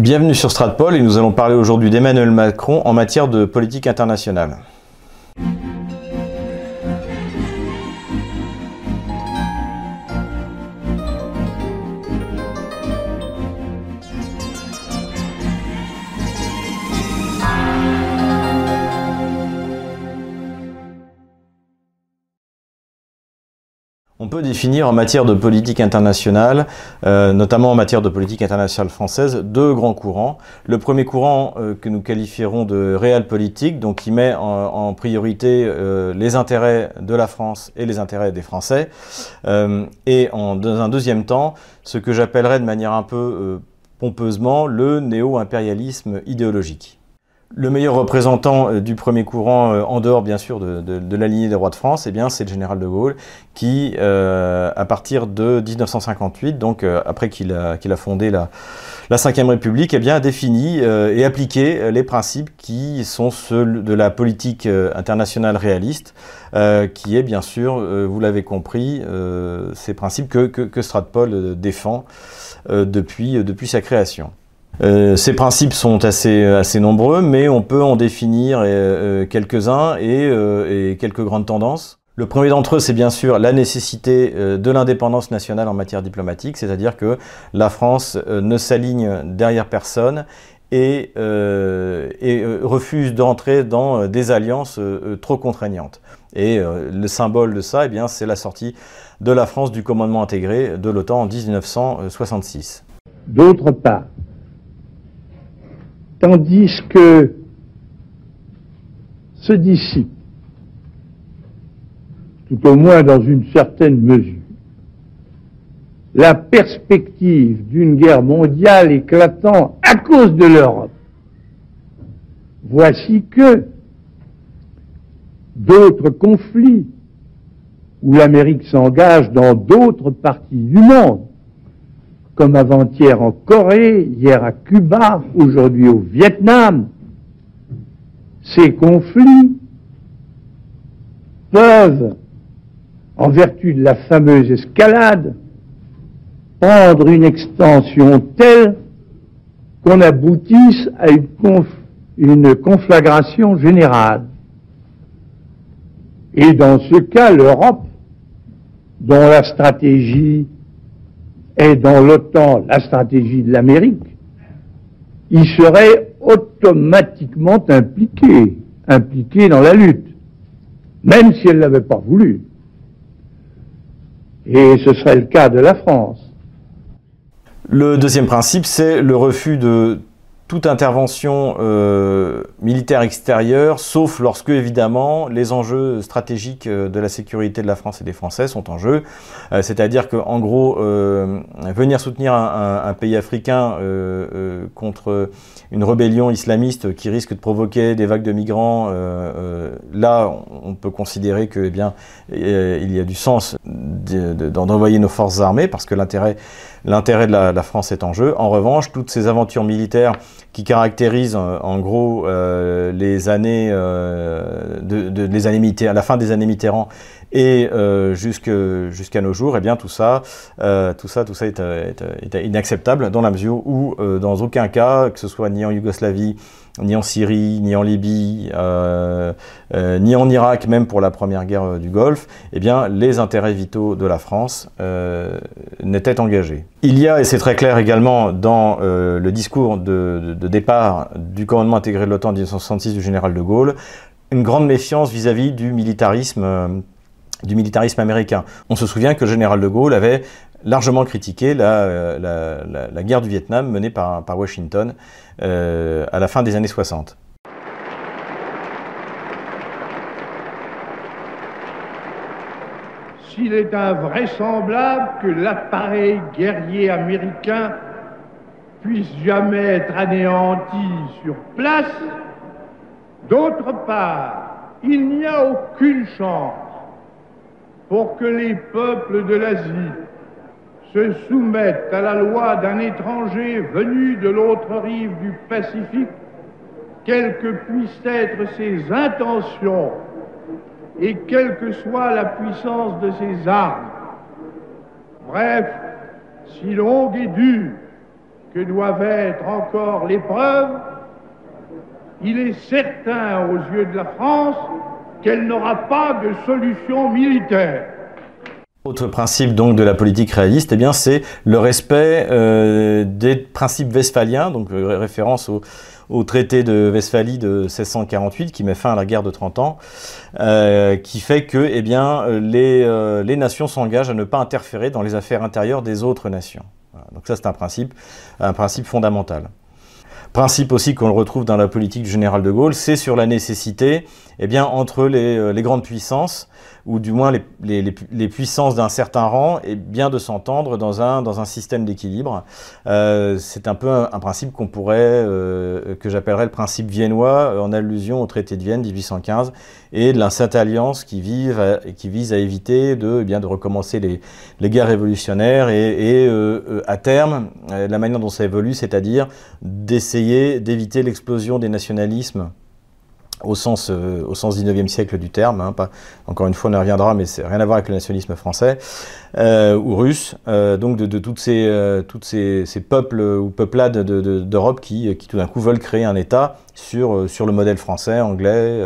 Bienvenue sur Stratpol et nous allons parler aujourd'hui d'Emmanuel Macron en matière de politique internationale. Peut définir en matière de politique internationale, euh, notamment en matière de politique internationale française, deux grands courants. Le premier courant euh, que nous qualifierons de réel politique, donc qui met en, priorité euh, les intérêts de la France et les intérêts des Français. et en, dans un deuxième temps, ce que j'appellerais de manière un peu pompeusement le néo-impérialisme idéologique. Le meilleur représentant euh, du premier courant, euh, en dehors bien sûr de, la lignée des rois de France, eh bien c'est le général de Gaulle, qui, euh, à partir de 1958, donc après qu'il a, a fondé la, la Ve République, eh bien, a défini et appliqué les principes qui sont ceux de la politique internationale réaliste, qui est bien sûr, vous l'avez compris, ces principes que, que, que défend depuis, depuis sa création. Euh, ces principes sont assez, assez nombreux, mais on peut en définir euh, euh, quelques-uns et, quelques grandes tendances. Le premier d'entre eux, c'est bien sûr la nécessité de l'indépendance nationale en matière diplomatique, c'est-à-dire que la France ne s'aligne derrière personne et, refuse d'entrer dans des alliances trop contraignantes. Et le symbole de ça, eh bien, c'est la sortie de la France du commandement intégré de l'OTAN en 1966. D'autre part, tandis que se dissipe, tout au moins dans une certaine mesure, la perspective d'une guerre mondiale éclatant à cause de l'Europe. Voici que d'autres conflits où l'Amérique s'engage dans d'autres parties du monde comme avant-hier en Corée, hier à Cuba, aujourd'hui au Vietnam, ces conflits peuvent, en vertu de la fameuse escalade, prendre une extension telle qu'on aboutisse à une, une conflagration générale. Et dans ce cas, l'Europe, dont la stratégie est dans l'OTAN la stratégie de l'Amérique, il serait automatiquement impliqué, impliqué dans la lutte, même si elle ne l'avait pas voulu. Et ce serait le cas de la France. Le deuxième principe, c'est le refus de toute intervention euh, militaire extérieure, sauf lorsque, évidemment, les enjeux stratégiques euh, de la sécurité de la France et des Français sont en jeu. Euh, c'est-à-dire qu'en gros, venir soutenir un, pays africain contre une rébellion islamiste qui risque de provoquer des vagues de migrants, là, on peut considérer que, eh bien, il y a du sens d'envoyer nos forces armées, parce que l'intérêt l'intérêt de la, France est en jeu. En revanche, toutes ces aventures militaires qui caractérisent en gros euh, les années, euh, de, les années à la fin des années Mitterrand et euh, jusqu'à nos jours, eh bien tout ça, tout ça, tout ça est, est, inacceptable dans la mesure où, dans aucun cas, que ce soit ni en Yougoslavie, ni en Syrie, ni en Libye, euh, euh, ni en Irak, même pour la première guerre euh, du Golfe, eh bien, les intérêts vitaux de la France n'étaient engagés. Il y a, et c'est très clair également dans le discours de, départ du commandement intégré de l'OTAN en 1966 du général de Gaulle, une grande méfiance vis-à-vis du militarisme du militarisme américain. On se souvient que le général de Gaulle avait largement critiqué la, la, guerre du Vietnam menée par, par Washington euh, à la fin des années 60. S'il est invraisemblable que l'appareil guerrier américain puisse jamais être anéanti sur place, d'autre part, il n'y a aucune chance pour que les peuples de l'Asie se soumettent à la loi d'un étranger venu de l'autre rive du Pacifique, quelles que puissent être ses intentions et quelle que soit la puissance de ses armes. Bref, si longue et dure que doivent être encore l'épreuve, il est certain aux yeux de la France qu'elle n'aura pas de solution militaire. Autre principe donc de la politique réaliste, eh c'est le respect euh, des principes westphaliens, donc euh, référence au, traité de Westphalie de 1648 qui met fin à la guerre de 30 ans, euh, qui fait que eh les nations s'engagent à ne pas interférer dans les affaires intérieures des autres nations. Donc ça c'est un principe, un principe fondamental. Principe aussi qu'on retrouve dans la politique du général de Gaulle, c'est sur la nécessité, eh bien, entre les, les grandes puissances ou du moins les, puissances d'un certain rang, et bien de s'entendre dans un, système d'équilibre. Euh, c'est un peu un, principe euh, que j'appellerais le principe viennois, euh, en allusion au traité de Vienne 1815, et de Sainte Alliance qui, vise à éviter de, eh bien, de recommencer les guerres révolutionnaires et, à terme, la manière dont ça évolue, c'est-à-dire d'essayer d'éviter l'explosion des nationalismes au sens, euh, au sens 19e siècle du terme. Hein, pas, encore une fois, on y reviendra, mais c'est rien à voir avec le nationalisme français euh, ou russe. Euh, donc de, de, toutes ces, euh, toutes ces, ces, peuples ou peuplades d'Europe qui, qui tout d'un coup veulent créer un État sur, sur le modèle français, anglais.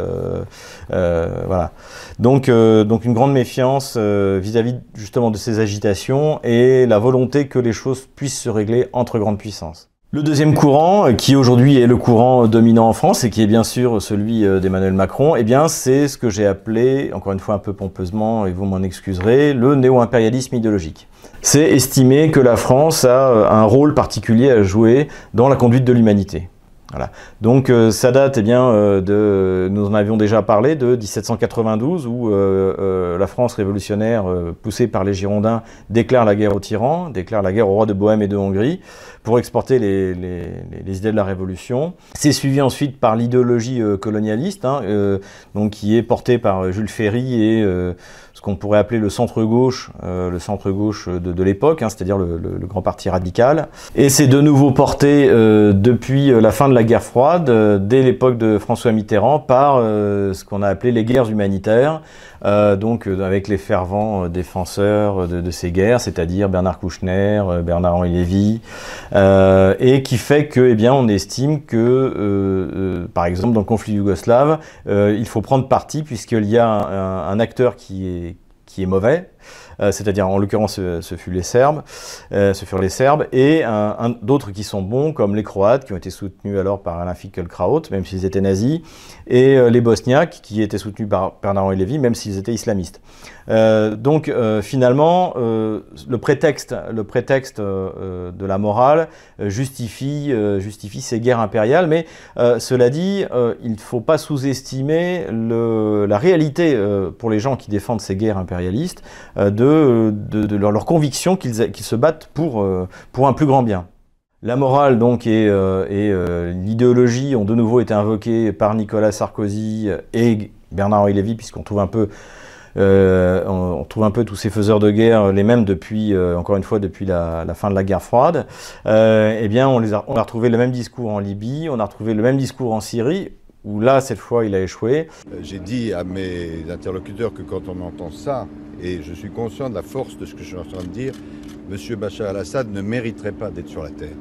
voilà. Donc, donc une grande méfiance vis-à-vis -vis justement de ces agitations et la volonté que les choses puissent se régler entre grandes puissances. Le deuxième courant, qui aujourd'hui est le courant dominant en France et qui est bien sûr celui euh, d'Emmanuel Macron, eh c'est ce que j'ai appelé, encore une fois un peu pompeusement, et vous m'en excuserez, le néo-impérialisme idéologique. C'est estimer que la France a euh, un rôle particulier à jouer dans la conduite de l'humanité. Voilà. Donc euh, ça date, eh bien, euh, de, nous en avions déjà parlé, de 1792, où euh, la France révolutionnaire, poussée par les Girondins, déclare la guerre aux tyrans, déclare la guerre au roi de Bohême et de Hongrie, pour exporter les, idées de la Révolution. C'est suivi ensuite par l'idéologie colonialiste, hein, donc qui est portée par Jules Ferry et ce qu'on pourrait appeler le centre-gauche, euh, le centre-gauche de, l'époque, hein, c'est-à-dire le, grand parti radical. Et c'est de nouveau porté euh, depuis la fin de la guerre froide, euh, dès l'époque de François Mitterrand, par ce qu'on a appelé les guerres humanitaires, donc avec les fervents défenseurs de, ces guerres, c'est-à-dire Bernard Kouchner, Bernard-Henri Lévy, et qui fait que, eh bien, on estime que, par exemple, dans le conflit yougoslave, il faut prendre parti puisqu'il y a un acteur qui est qui est mauvais, euh, c'est-à-dire en l'occurrence ce, les Serbes, euh, ce furent les Serbes, et d'autres qui sont bons, comme les Croates, qui ont été soutenus alors par Alain Finkielkraut, même s'ils étaient nazis, et euh, les Bosniaques, qui étaient soutenus par Bernard-Henri Lévy, même s'ils étaient islamistes. donc finalement, le prétexte, de la morale justifie ces guerres impériales, mais cela dit, il ne faut pas sous-estimer la réalité pour les gens qui défendent ces guerres impérialistes de de, leur, conviction qu'ils se battent pour, euh, pour un plus grand bien. La morale donc et, euh, euh, l'idéologie ont de nouveau été invoquées par Nicolas Sarkozy et Bernard-Henri Lévy, puisqu'on trouve un peu on, trouve un peu tous ces faiseurs de guerre, les mêmes depuis, encore une fois, depuis la, fin de la guerre froide. eh bien, on, a, on a retrouvé le même discours en Libye, on a retrouvé le même discours en Syrie, où là, cette fois, il a échoué. J'ai dit à mes interlocuteurs que quand on entend ça, et je suis conscient de la force de ce que je suis en train de dire, M. Bachar al-Assad ne mériterait pas d'être sur la terre.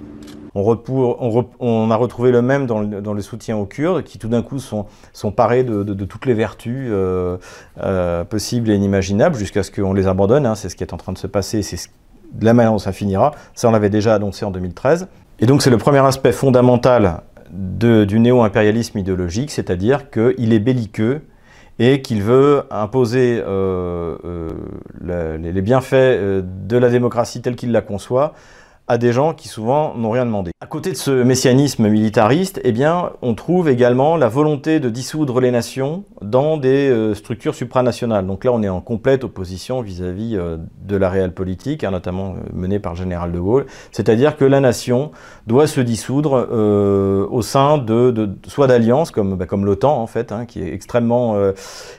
On, a retrouvé le même dans le, soutien aux Kurdes, qui tout d'un coup sont, parés de, toutes les vertus euh, euh, possibles et inimaginables, jusqu'à ce qu'on les abandonne. Hein. c'est ce qui est en train de se passer, c'est de la manière dont ça finira. Ça, on l'avait déjà annoncé en 2013. Et donc, c'est le premier aspect fondamental du néo-impérialisme idéologique, c'est-à-dire qu'il est belliqueux et qu'il veut imposer euh, euh, les bienfaits euh, de la démocratie telle qu'il la conçoit à des gens qui souvent n'ont rien demandé. À côté de ce messianisme militariste, eh bien, on trouve également la volonté de dissoudre les nations dans des euh, structures supranationales. Donc là, on est en complète opposition vis-à-vis euh, de la réelle politique, hein, notamment euh, menée par le général de Gaulle. C'est-à-dire que la nation doit se dissoudre au sein de, soit d'alliances comme, bah, comme l'OTAN en fait, hein, qui est extrêmement,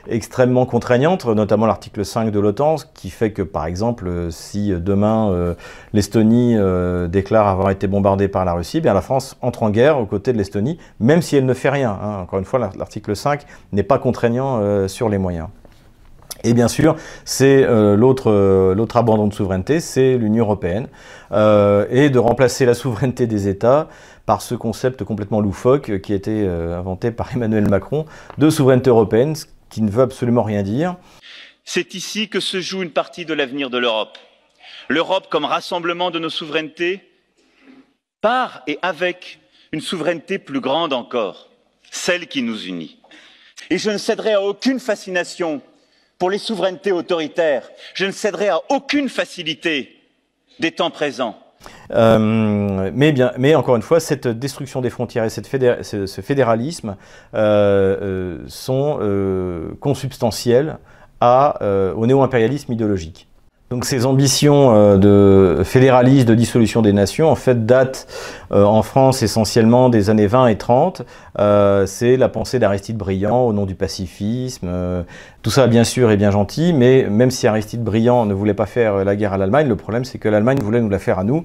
extrêmement contraignante, notamment l'article 5 de l'OTAN, qui fait que par exemple, si demain l'Estonie euh, déclare avoir été bombardée par la Russie, bien la France entre en guerre aux côtés de l'Estonie, même si elle ne fait rien. Hein. Encore une fois, l'article 5 n'est pas contraignant euh, sur les moyens. Et bien sûr, c'est euh, l'autre abandon de souveraineté, c'est l'Union européenne, et de remplacer la souveraineté des États par ce concept complètement loufoque qui a été inventé par Emmanuel Macron de souveraineté européenne, qui ne veut absolument rien dire. C'est ici que se joue une partie de l'avenir de l'Europe. L'Europe comme rassemblement de nos souverainetés, par et avec une souveraineté plus grande encore, celle qui nous unit. Et je ne céderai à aucune fascination pour les souverainetés autoritaires. Je ne céderai à aucune facilité des temps présents. Euh, mais, encore une fois, cette destruction des frontières et ce, fédéralisme euh, euh, sont consubstantiels au néo-impérialisme idéologique. Donc ces ambitions euh, de fédéralisme, de dissolution des nations, en fait, datent euh, en France essentiellement des années 20 et 30. Euh, c'est la pensée d'Aristide Briand au nom du pacifisme. tout ça, bien sûr, est bien gentil, mais même si Aristide Briand ne voulait pas faire la guerre à l'Allemagne, le problème c'est que l'Allemagne voulait nous la faire à nous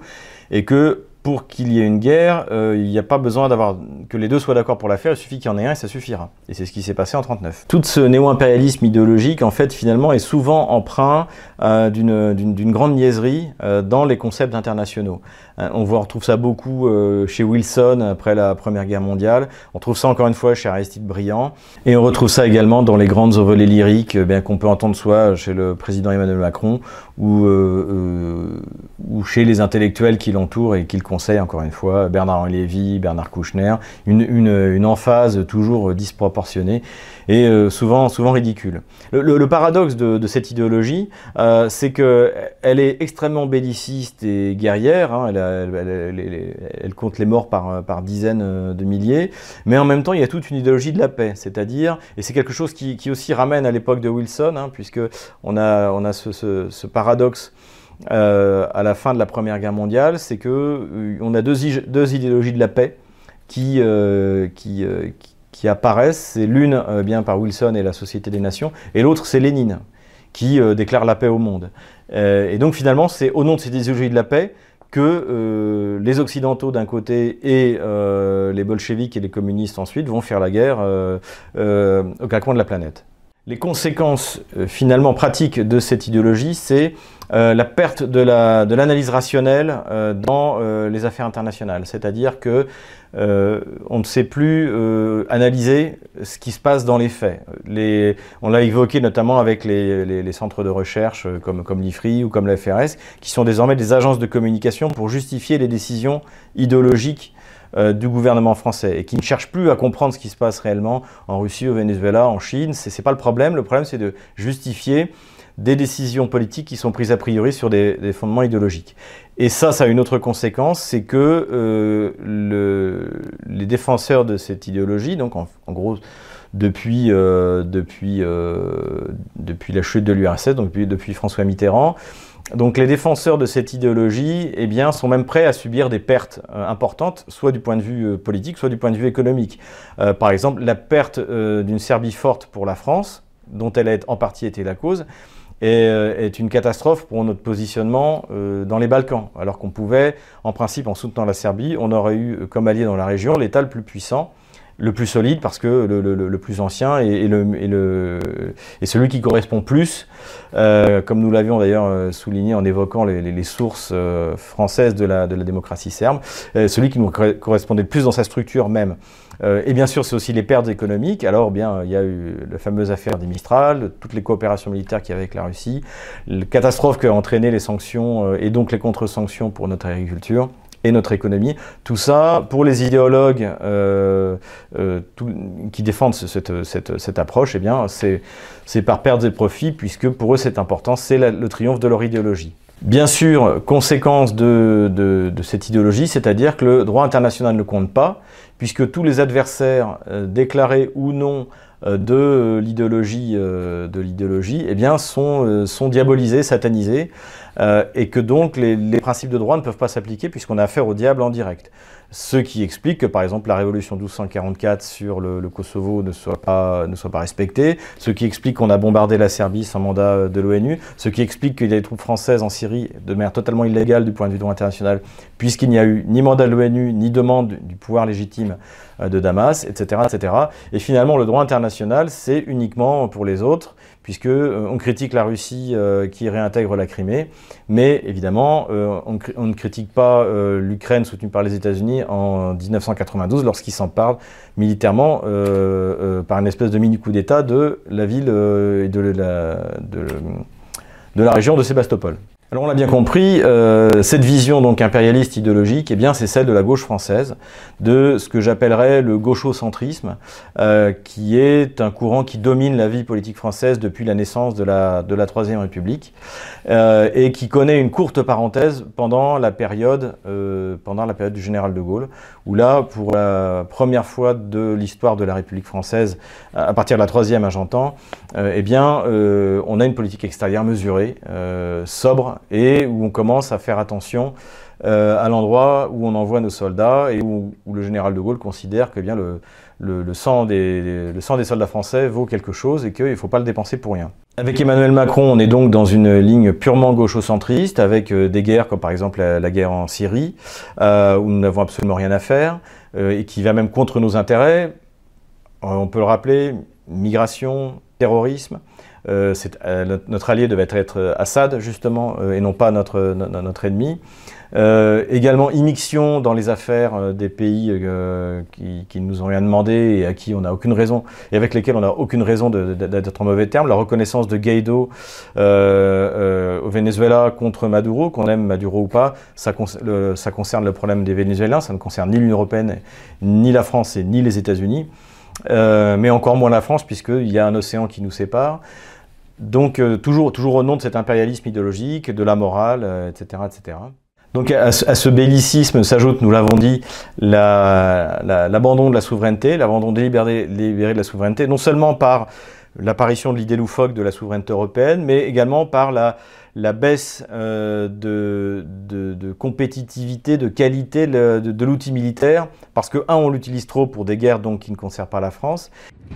et que pour qu'il y ait une guerre, euh, il n'y a pas besoin d'avoir que les deux soient d'accord pour la faire, il suffit qu'il y en ait un et ça suffira. Et c'est ce qui s'est passé en 39. Tout ce néo-impérialisme idéologique, en fait, finalement, est souvent emprunt euh, d'une grande niaiserie euh, dans les concepts internationaux. on voit, on retrouve ça beaucoup chez Wilson après la Première Guerre mondiale. On trouve ça encore une fois chez Aristide Briand, et on retrouve ça également dans les grandes envolées lyriques, bien qu'on peut entendre soit chez le président Emmanuel Macron ou, chez les intellectuels qui l'entourent et qui le conseil, encore une fois, Bernard-Henri Lévy, Bernard Kouchner, une, emphase toujours disproportionnée et euh, souvent, souvent ridicule. Le, paradoxe de, cette idéologie, euh, c'est qu'elle est extrêmement belliciste et guerrière, hein. elle, compte les morts par, dizaines de milliers, mais en même temps, il y a toute une idéologie de la paix, c'est-à-dire, et c'est quelque chose qui, aussi ramène à l'époque de Wilson, hein, puisque on a, ce paradoxe euh, à la fin de la Première Guerre mondiale, c'est que euh, on a deux, idéologies de la paix qui, euh, apparaissent. C'est l'une bien par Wilson et la Société des Nations, et l'autre c'est Lénine qui déclare la paix au monde. et donc finalement, c'est au nom de ces idéologies de la paix que les Occidentaux d'un côté et les bolcheviks et les communistes ensuite vont faire la guerre au de la planète. Les conséquences finalement pratiques de cette idéologie, c'est euh, la perte de l'analyse la, de rationnelle euh, dans euh, les affaires internationales. C'est-à-dire que on ne sait plus analyser ce qui se passe dans les faits. On l'a évoqué notamment avec les, les, les centres de recherche comme, comme l'IFRI ou comme la FRS, qui sont désormais des agences de communication pour justifier les décisions idéologiques du gouvernement français et qui ne cherchent plus à comprendre ce qui se passe réellement en Russie, au Venezuela, en Chine. Ce n'est pas le problème. Le problème, c'est de justifier des décisions politiques qui sont prises a priori sur des, fondements idéologiques. Et ça, ça a une autre conséquence, c'est que euh, le, les défenseurs de cette idéologie, donc en, gros depuis, euh, depuis, euh, depuis la chute de l'URSS, donc depuis, depuis, François Mitterrand, donc les défenseurs de cette idéologie eh sont même prêts à subir des pertes importantes, soit du point de vue politique, soit du point de vue économique. par exemple, la perte d'une Serbie forte pour la France, dont elle a en partie été la cause, euh, est une catastrophe pour notre positionnement euh, dans les Balkans. Alors qu'on pouvait, en principe, en soutenant la Serbie, on aurait eu euh, comme allié dans la région l'État le plus puissant, le plus solide parce que le, plus ancien et, celui qui correspond plus, comme nous l'avions d'ailleurs souligné en évoquant les, sources françaises de la, démocratie serbe, celui qui nous correspondait le plus dans sa structure même. Euh, et bien sûr, c'est aussi les pertes économiques. Alors, bien, il y a eu la fameuse affaire des Mistral, toutes les coopérations militaires qu'il y avait avec la Russie, la catastrophe a entraîné les sanctions euh, et donc les contre-sanctions pour notre agriculture et notre économie. Tout ça, pour les idéologues euh, qui défendent cette, approche, eh bien, c'est par pertes et profits, puisque pour eux, c'est important, c'est le triomphe de leur idéologie. Bien sûr, conséquence de, de cette idéologie, c'est-à-dire que le droit international ne compte pas, puisque tous les adversaires, euh, déclarés ou non euh, de l'idéologie, euh, de l'idéologie, eh bien, sont, sont diabolisés, satanisés, et que donc les, principes de droit ne peuvent pas s'appliquer puisqu'on a affaire au diable en direct. Ce qui explique que, par exemple, la révolution 1244 sur le, Kosovo ne soit, pas, ne soit pas respectée, ce qui explique qu'on a bombardé la Serbie sans mandat de l'ONU, ce qui explique qu'il y a des troupes françaises en Syrie de manière totalement illégale du point de vue droit international, puisqu'il n'y a eu ni mandat de l'ONU, ni demande du pouvoir légitime euh, de Damas, etc., etc. Et finalement, le droit international, c'est uniquement pour les autres, puisque on critique la Russie qui réintègre la Crimée, mais évidemment, on, ne critique pas l'Ukraine soutenue par les États-Unis en 1992 lorsqu'ils s'emparent militairement par une espèce de mini coup d'État de la ville et de la région de Sébastopol. Alors on l'a bien compris, euh, cette vision donc impérialiste idéologique, eh bien c'est celle de la gauche française, de ce que j'appellerais le gauchocentrisme, euh, qui est un courant qui domine la vie politique française depuis la naissance de la, de la Troisième République, euh, et qui connaît une courte parenthèse pendant la période, pendant la période du général de Gaulle, où là, pour la première fois de l'histoire de la République française, à partir de la Troisième, hein, j'entends, eh bien on a une politique extérieure mesurée, sobre et où on commence à faire attention euh, à l'endroit où on envoie nos soldats et où, le général de Gaulle considère que bien le, le, sang des, le sang des soldats français vaut quelque chose et qu'il ne faut pas le dépenser pour rien. Avec Emmanuel Macron, on est donc dans une ligne purement gaucho-centriste, avec euh, des guerres comme par exemple la, guerre en Syrie, euh, où nous n'avons absolument rien à faire, et qui va même contre nos intérêts. on peut le rappeler, migration, terrorisme. Euh, euh, notre allié devait être euh, Assad, justement, et non pas notre, notre ennemi. également, immixtion dans les affaires des pays qui, ne nous ont rien demandé et à qui on n'a aucune raison, et avec lesquels on n'a aucune raison d'être en mauvais termes. La reconnaissance de Guaido au Venezuela contre Maduro, qu'on aime Maduro ou pas, ça, ça concerne le problème des Vénézuéliens, ça ne concerne ni l'Union Européenne, ni la France et ni les États-Unis. mais encore moins la France, puisqu'il y a un océan qui nous sépare. Donc euh, toujours, toujours au nom de cet impérialisme idéologique, de la morale, etc., euh, etc. Donc à, ce bellicisme s'ajoute, nous l'avons dit, l'abandon de la souveraineté, l'abandon délibéré, de la souveraineté, non seulement par l'apparition de l'idée loufoque de la souveraineté européenne, mais également par la, baisse euh, de, de, compétitivité, de qualité de, l'outil militaire, parce que, un, on l'utilise trop pour des guerres donc, qui ne concernent pas la France.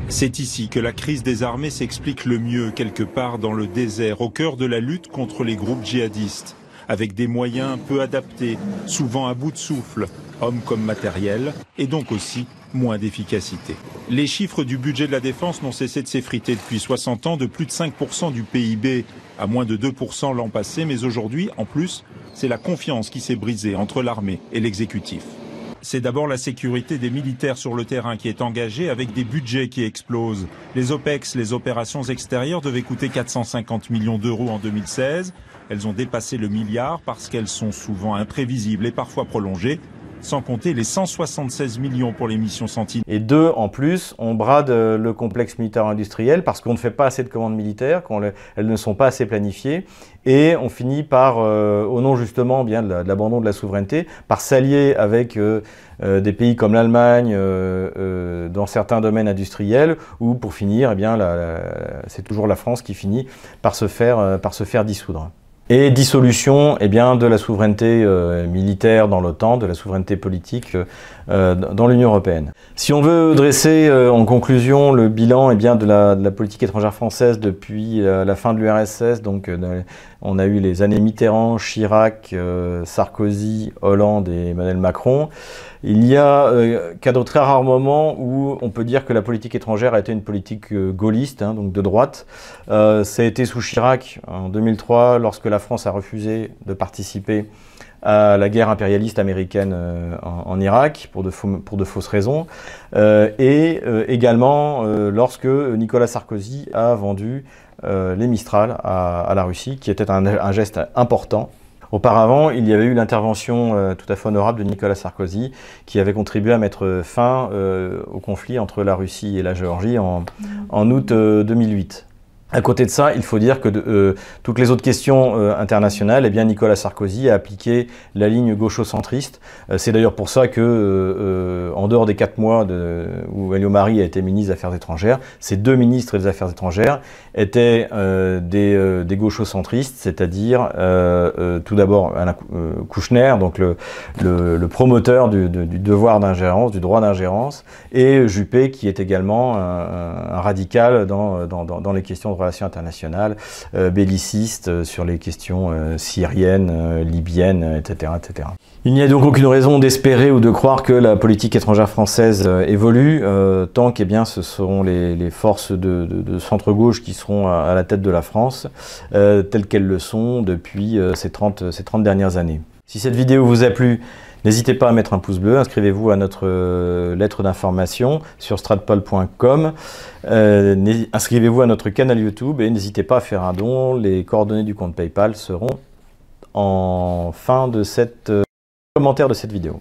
C'est ici que la crise des armées s'explique le mieux, quelque part dans le désert, au cœur de la lutte contre les groupes djihadistes, avec des moyens peu adaptés, souvent à bout de souffle, hommes comme matériel, et donc aussi moins d'efficacité. Les chiffres du budget de la défense n'ont cessé de s'effriter depuis 60 ans, de plus de 5% du PIB à moins de 2% l'an passé, mais aujourd'hui, en plus, c'est la confiance qui s'est brisée entre l'armée et l'exécutif. C'est d'abord la sécurité des militaires sur le terrain qui est engagée avec des budgets qui explosent. Les OPEX, les opérations extérieures, devaient coûter 450 millions d'euros en 2016. Elles ont dépassé le milliard parce qu'elles sont souvent imprévisibles et parfois prolongées sans compter les 176 millions pour les missions Sentinelle. Et deux, en plus, on brade euh, le complexe militaire industriel parce qu'on ne fait pas assez de commandes militaires, qu'elles ne sont pas assez planifiées, et on finit par, euh, au nom justement bien de l'abandon de, la souveraineté, par s'allier avec euh, des pays comme l'Allemagne dans certains domaines industriels, ou pour finir, eh c'est toujours la France qui finit par se faire dissoudre et dissolution eh bien, de la souveraineté euh, militaire dans l'OTAN, de la souveraineté politique euh, dans l'Union européenne. Si on veut dresser euh, en conclusion le bilan eh de, la, de, la, politique étrangère française depuis la fin de l'URSS, donc on a eu les années Mitterrand, Chirac, Sarkozy, Hollande et Emmanuel Macron, il y a euh, qu'à de très rares moments où on peut dire que la politique étrangère a été une politique euh, gaulliste, hein, donc de droite. Euh, ça a été sous Chirac en 2003, lorsque la France a refusé de participer à la guerre impérialiste américaine en, Irak pour de fausses raisons, et également lorsque Nicolas Sarkozy a vendu les Mistral à, la Russie, qui était un geste important Auparavant, il y avait eu l'intervention euh, tout à fait honorable de Nicolas Sarkozy, qui avait contribué à mettre fin euh, au conflit entre la Russie et la Géorgie en, en août 2008. Euh, à côté de ça, il faut dire que euh, toutes les autres questions euh, internationales, eh bien Nicolas Sarkozy a appliqué la ligne gaucho-centriste. Euh, c'est d'ailleurs pour ça que, en dehors des quatre mois de, où Elio Marie a été ministre des Affaires étrangères, ces deux ministres des Affaires étrangères étaient des, des gaucho-centristes, c'est-à-dire tout d'abord Alain Kouchner, donc le, le, promoteur du, du devoir d'ingérence, du droit d'ingérence, et Juppé, qui est également un, un radical dans, dans, dans les questions de relations euh, bellicistes euh, sur les questions euh, syriennes, libyennes, etc., etc. Il n'y a donc aucune raison d'espérer ou de croire que la politique étrangère française évolue, tant que eh bien, ce seront les, forces de, centre-gauche qui seront à, la tête de la France, euh, telles qu'elles le sont depuis ces, 30, ces 30 dernières années. Si cette vidéo vous a plu, n'hésitez pas à mettre un pouce bleu, inscrivez-vous à notre lettre d'information sur stratpol.com, inscrivez-vous à notre canal YouTube et n'hésitez pas à faire un don, les coordonnées du compte PayPal seront en fin de cette commentaire de cette vidéo.